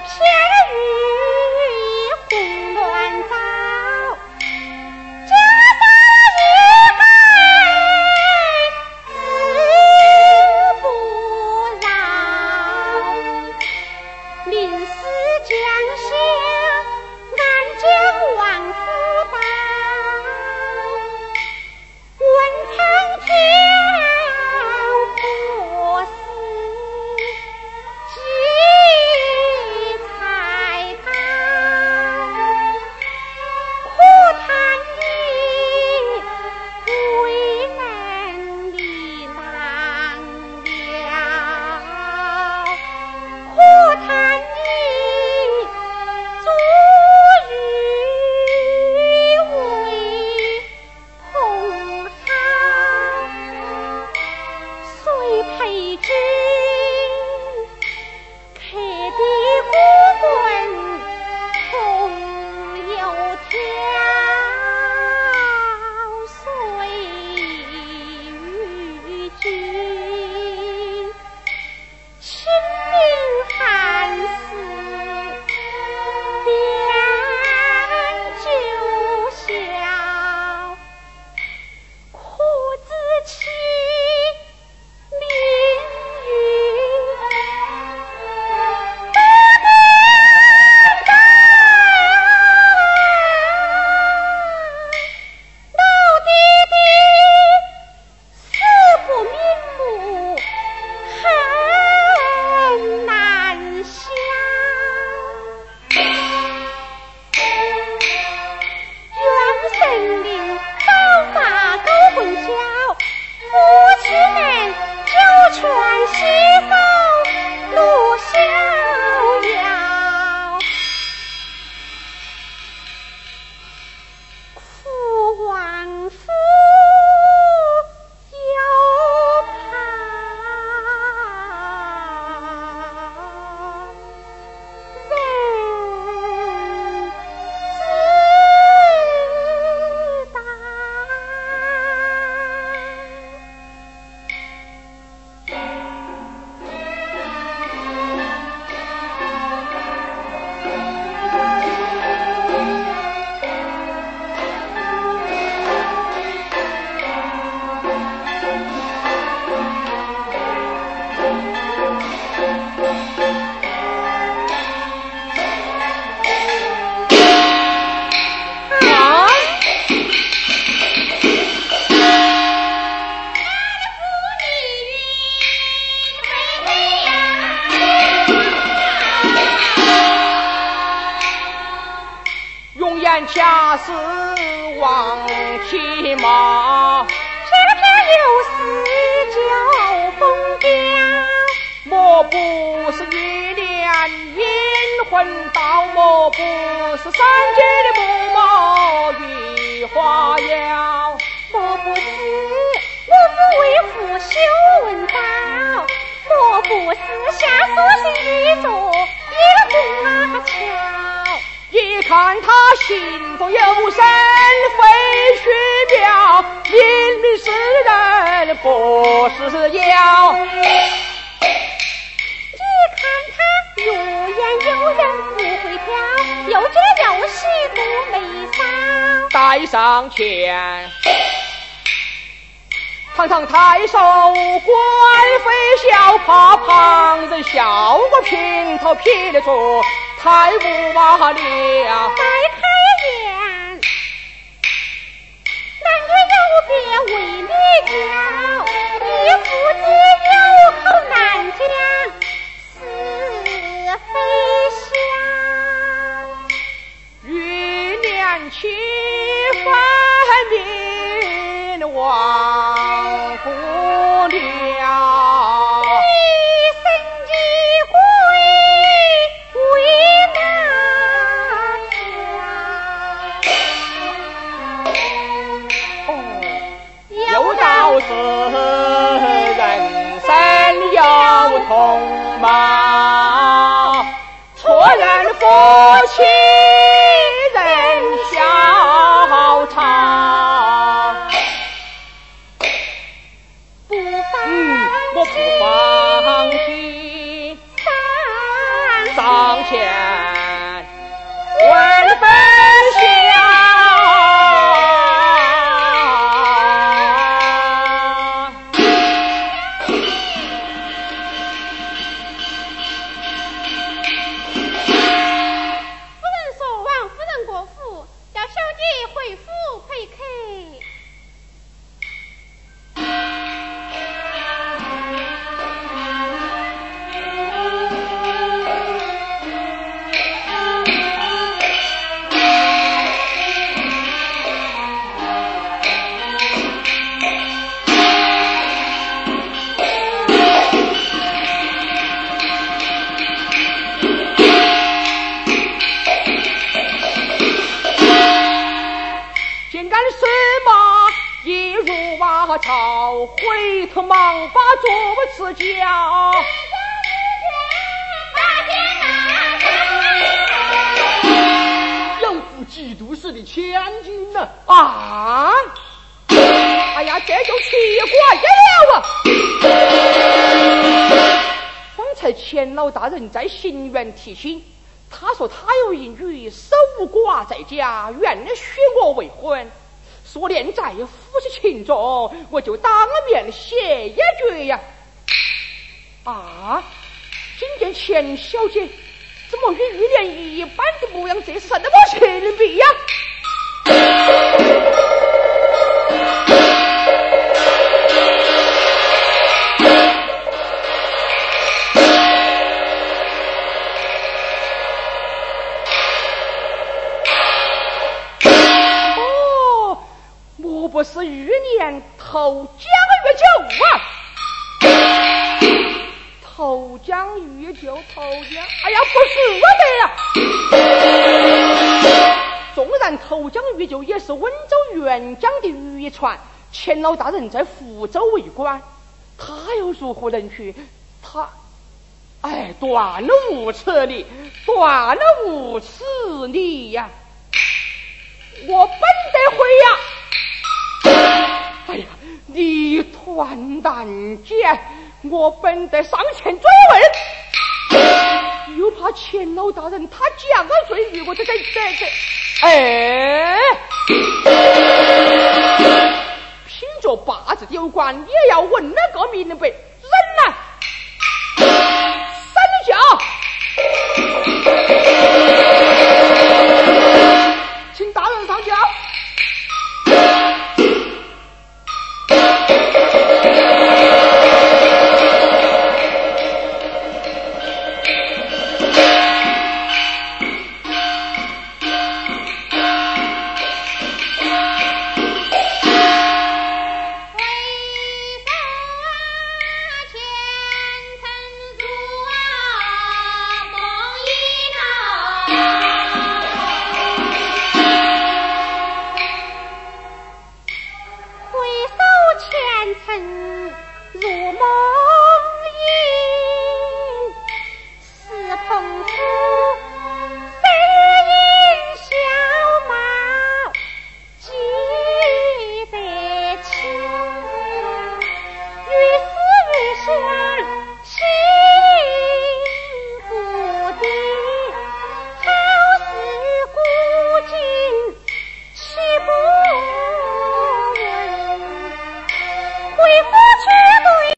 偏是王骑马，偏偏又是叫风雕。莫不是一脸阴魂道，莫不是三界的木马玉花妖，莫不是我是为父修文道，莫不是下属是一座一个古桥。一看他心中有神，非虚表，明明是人，不是妖。你看他有眼有人不会挑，又觉又喜不眉梢。带上前，堂堂太守官非笑，怕旁人笑我平头撇得住，太不罢了。再开眼，男女有别为你教，母亲朝回头忙把桌子叫。老夫嫉妒死的千金呐、啊！哎呀，这就奇怪了啊！方才钱老大人在行辕提亲，他说他有一女守寡在家，愿许我未婚。说连在夫妻情中，我就当面写一句呀！啊，今天钱小姐怎么与玉莲一般的模样？这是什么情比呀？不是玉年投江玉酒啊！投江玉酒，投江，哎呀，不是我的呀！纵然投江玉酒也是温州沅江的渔船，钱老大人在福州为官，他又如何能去？他，哎，断了无耻理，断了无耻理呀！我本得回呀！哎呀，你团蛋姐，我本得上前追问，又怕钱老大人他降罪于我，这这这这，哎，凭着八字有关，也要问那个明白，